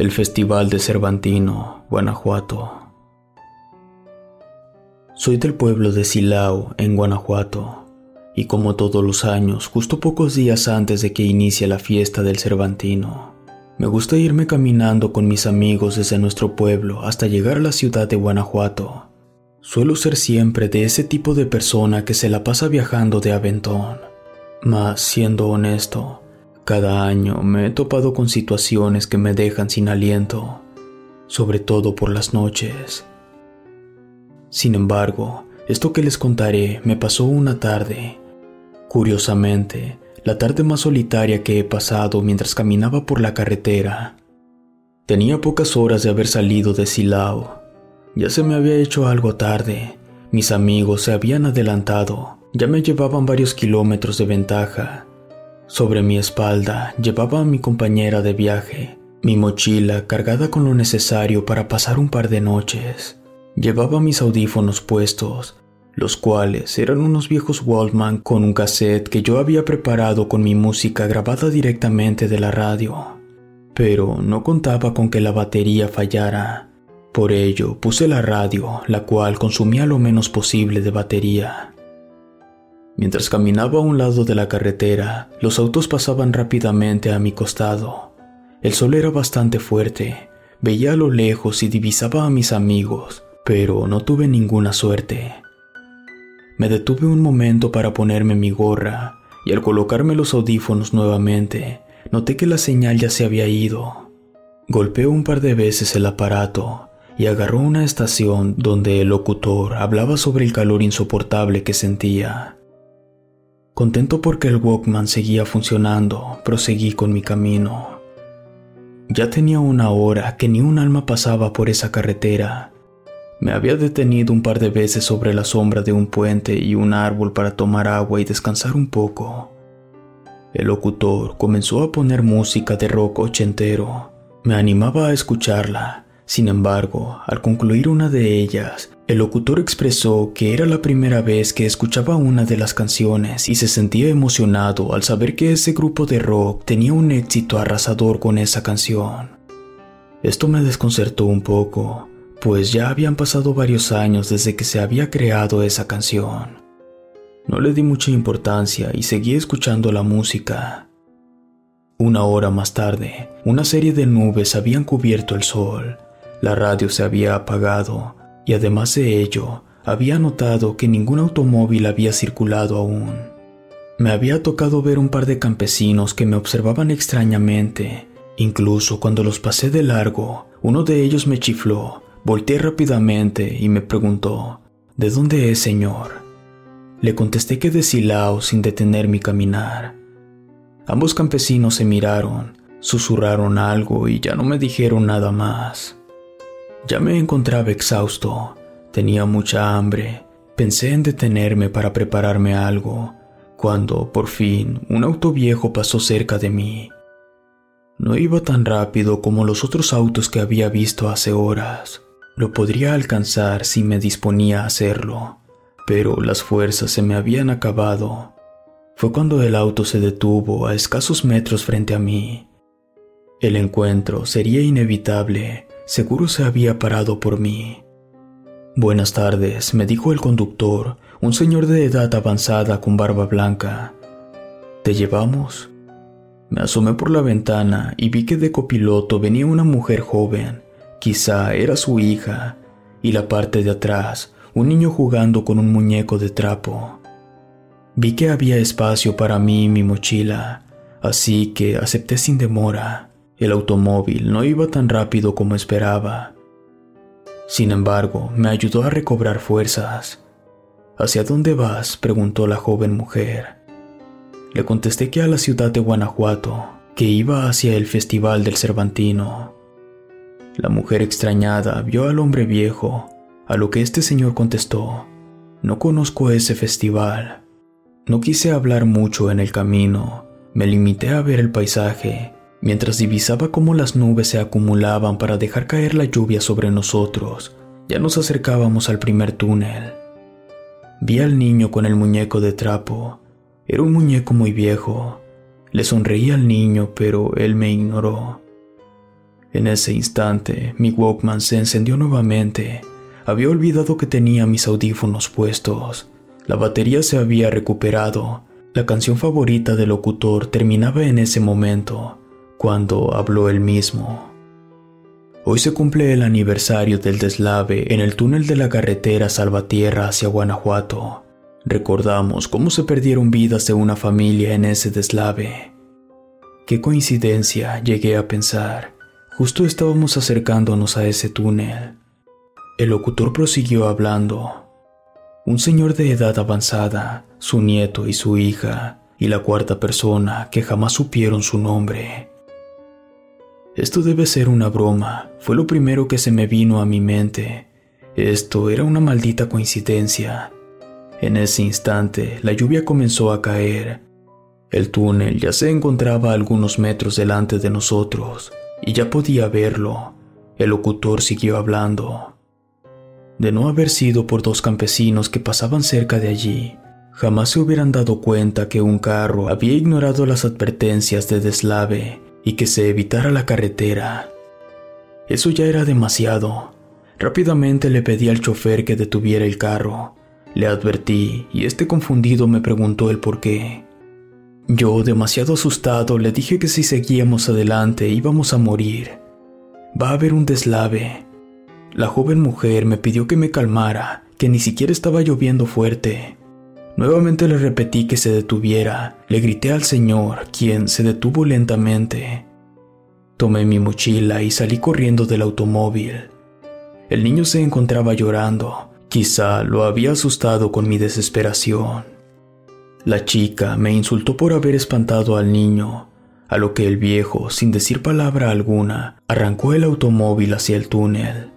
El Festival de Cervantino, Guanajuato. Soy del pueblo de Silao, en Guanajuato, y como todos los años, justo pocos días antes de que inicie la fiesta del Cervantino, me gusta irme caminando con mis amigos desde nuestro pueblo hasta llegar a la ciudad de Guanajuato. Suelo ser siempre de ese tipo de persona que se la pasa viajando de aventón. Mas, siendo honesto, cada año me he topado con situaciones que me dejan sin aliento, sobre todo por las noches. Sin embargo, esto que les contaré me pasó una tarde. Curiosamente, la tarde más solitaria que he pasado mientras caminaba por la carretera. Tenía pocas horas de haber salido de Silao. Ya se me había hecho algo tarde. Mis amigos se habían adelantado. Ya me llevaban varios kilómetros de ventaja. Sobre mi espalda llevaba a mi compañera de viaje, mi mochila cargada con lo necesario para pasar un par de noches. Llevaba mis audífonos puestos, los cuales eran unos viejos Walkman con un cassette que yo había preparado con mi música grabada directamente de la radio. Pero no contaba con que la batería fallara. Por ello puse la radio, la cual consumía lo menos posible de batería. Mientras caminaba a un lado de la carretera, los autos pasaban rápidamente a mi costado. El sol era bastante fuerte, veía a lo lejos y divisaba a mis amigos, pero no tuve ninguna suerte. Me detuve un momento para ponerme mi gorra, y al colocarme los audífonos nuevamente, noté que la señal ya se había ido. Golpeó un par de veces el aparato y agarró una estación donde el locutor hablaba sobre el calor insoportable que sentía. Contento porque el Walkman seguía funcionando, proseguí con mi camino. Ya tenía una hora que ni un alma pasaba por esa carretera. Me había detenido un par de veces sobre la sombra de un puente y un árbol para tomar agua y descansar un poco. El locutor comenzó a poner música de rock ochentero. Me animaba a escucharla. Sin embargo, al concluir una de ellas, el locutor expresó que era la primera vez que escuchaba una de las canciones y se sentía emocionado al saber que ese grupo de rock tenía un éxito arrasador con esa canción. Esto me desconcertó un poco, pues ya habían pasado varios años desde que se había creado esa canción. No le di mucha importancia y seguí escuchando la música. Una hora más tarde, una serie de nubes habían cubierto el sol, la radio se había apagado y además de ello, había notado que ningún automóvil había circulado aún. Me había tocado ver un par de campesinos que me observaban extrañamente. Incluso cuando los pasé de largo, uno de ellos me chifló, volteé rápidamente y me preguntó, ¿De dónde es, señor? Le contesté que de Silao sin detener mi caminar. Ambos campesinos se miraron, susurraron algo y ya no me dijeron nada más. Ya me encontraba exhausto, tenía mucha hambre, pensé en detenerme para prepararme algo, cuando, por fin, un auto viejo pasó cerca de mí. No iba tan rápido como los otros autos que había visto hace horas. Lo podría alcanzar si me disponía a hacerlo, pero las fuerzas se me habían acabado. Fue cuando el auto se detuvo a escasos metros frente a mí. El encuentro sería inevitable, seguro se había parado por mí. Buenas tardes, me dijo el conductor, un señor de edad avanzada con barba blanca. ¿Te llevamos? Me asomé por la ventana y vi que de copiloto venía una mujer joven, quizá era su hija, y la parte de atrás, un niño jugando con un muñeco de trapo. Vi que había espacio para mí y mi mochila, así que acepté sin demora. El automóvil no iba tan rápido como esperaba. Sin embargo, me ayudó a recobrar fuerzas. ¿Hacia dónde vas? preguntó la joven mujer. Le contesté que a la ciudad de Guanajuato, que iba hacia el Festival del Cervantino. La mujer extrañada vio al hombre viejo, a lo que este señor contestó, no conozco ese festival. No quise hablar mucho en el camino, me limité a ver el paisaje, mientras divisaba cómo las nubes se acumulaban para dejar caer la lluvia sobre nosotros. Ya nos acercábamos al primer túnel. Vi al niño con el muñeco de trapo, era un muñeco muy viejo. Le sonreí al niño, pero él me ignoró. En ese instante, mi Walkman se encendió nuevamente. Había olvidado que tenía mis audífonos puestos. La batería se había recuperado. La canción favorita del locutor terminaba en ese momento, cuando habló él mismo. Hoy se cumple el aniversario del deslave en el túnel de la carretera Salvatierra hacia Guanajuato. Recordamos cómo se perdieron vidas de una familia en ese deslave. Qué coincidencia, llegué a pensar. Justo estábamos acercándonos a ese túnel. El locutor prosiguió hablando. Un señor de edad avanzada, su nieto y su hija, y la cuarta persona que jamás supieron su nombre. Esto debe ser una broma, fue lo primero que se me vino a mi mente. Esto era una maldita coincidencia. En ese instante, la lluvia comenzó a caer. El túnel ya se encontraba a algunos metros delante de nosotros, y ya podía verlo. El locutor siguió hablando. De no haber sido por dos campesinos que pasaban cerca de allí, jamás se hubieran dado cuenta que un carro había ignorado las advertencias de deslave y que se evitara la carretera. Eso ya era demasiado. Rápidamente le pedí al chofer que detuviera el carro le advertí y este confundido me preguntó el por qué. Yo, demasiado asustado, le dije que si seguíamos adelante íbamos a morir. Va a haber un deslave. La joven mujer me pidió que me calmara, que ni siquiera estaba lloviendo fuerte. Nuevamente le repetí que se detuviera. Le grité al señor, quien se detuvo lentamente. Tomé mi mochila y salí corriendo del automóvil. El niño se encontraba llorando. Quizá lo había asustado con mi desesperación. La chica me insultó por haber espantado al niño, a lo que el viejo, sin decir palabra alguna, arrancó el automóvil hacia el túnel.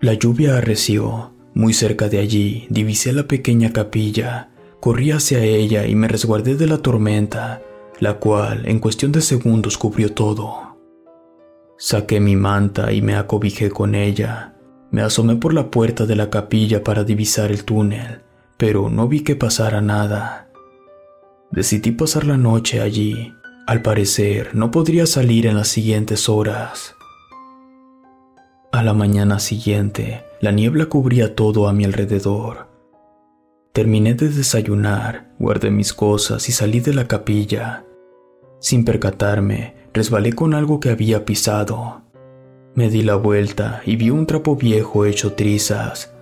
La lluvia arreció. Muy cerca de allí divisé la pequeña capilla, corrí hacia ella y me resguardé de la tormenta, la cual en cuestión de segundos cubrió todo. Saqué mi manta y me acobijé con ella. Me asomé por la puerta de la capilla para divisar el túnel, pero no vi que pasara nada. Decidí pasar la noche allí. Al parecer, no podría salir en las siguientes horas. A la mañana siguiente, la niebla cubría todo a mi alrededor. Terminé de desayunar, guardé mis cosas y salí de la capilla. Sin percatarme, resbalé con algo que había pisado. Me di la vuelta y vi un trapo viejo hecho trizas.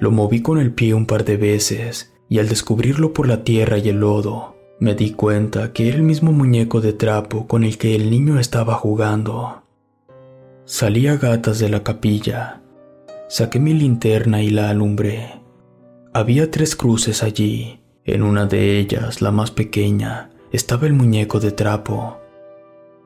Lo moví con el pie un par de veces y al descubrirlo por la tierra y el lodo, me di cuenta que era el mismo muñeco de trapo con el que el niño estaba jugando. Salí a gatas de la capilla. Saqué mi linterna y la alumbré. Había tres cruces allí. En una de ellas, la más pequeña, estaba el muñeco de trapo.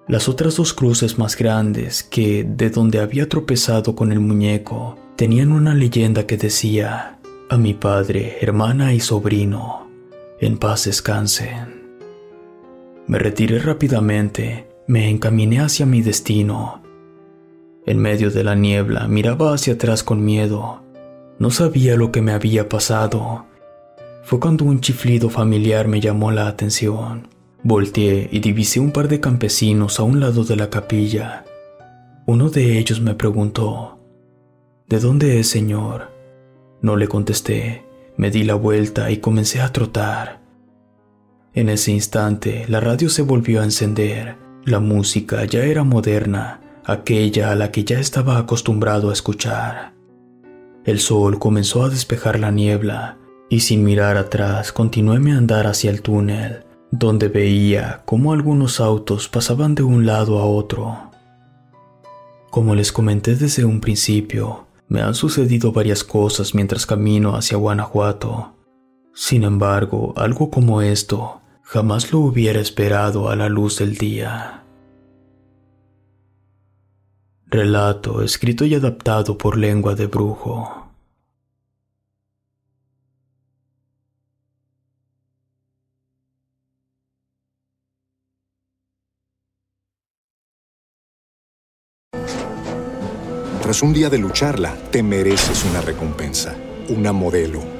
Las otras dos cruces más grandes, que de donde había tropezado con el muñeco, tenían una leyenda que decía, a mi padre, hermana y sobrino. En paz descansen. Me retiré rápidamente, me encaminé hacia mi destino. En medio de la niebla miraba hacia atrás con miedo. No sabía lo que me había pasado. Fue cuando un chiflido familiar me llamó la atención. Volteé y divisé un par de campesinos a un lado de la capilla. Uno de ellos me preguntó, ¿De dónde es, señor? No le contesté, me di la vuelta y comencé a trotar. En ese instante, la radio se volvió a encender. La música ya era moderna, aquella a la que ya estaba acostumbrado a escuchar. El sol comenzó a despejar la niebla y sin mirar atrás continué mi andar hacia el túnel, donde veía cómo algunos autos pasaban de un lado a otro. Como les comenté desde un principio, me han sucedido varias cosas mientras camino hacia Guanajuato. Sin embargo, algo como esto jamás lo hubiera esperado a la luz del día. Relato escrito y adaptado por lengua de brujo. Tras un día de lucharla, te mereces una recompensa, una modelo,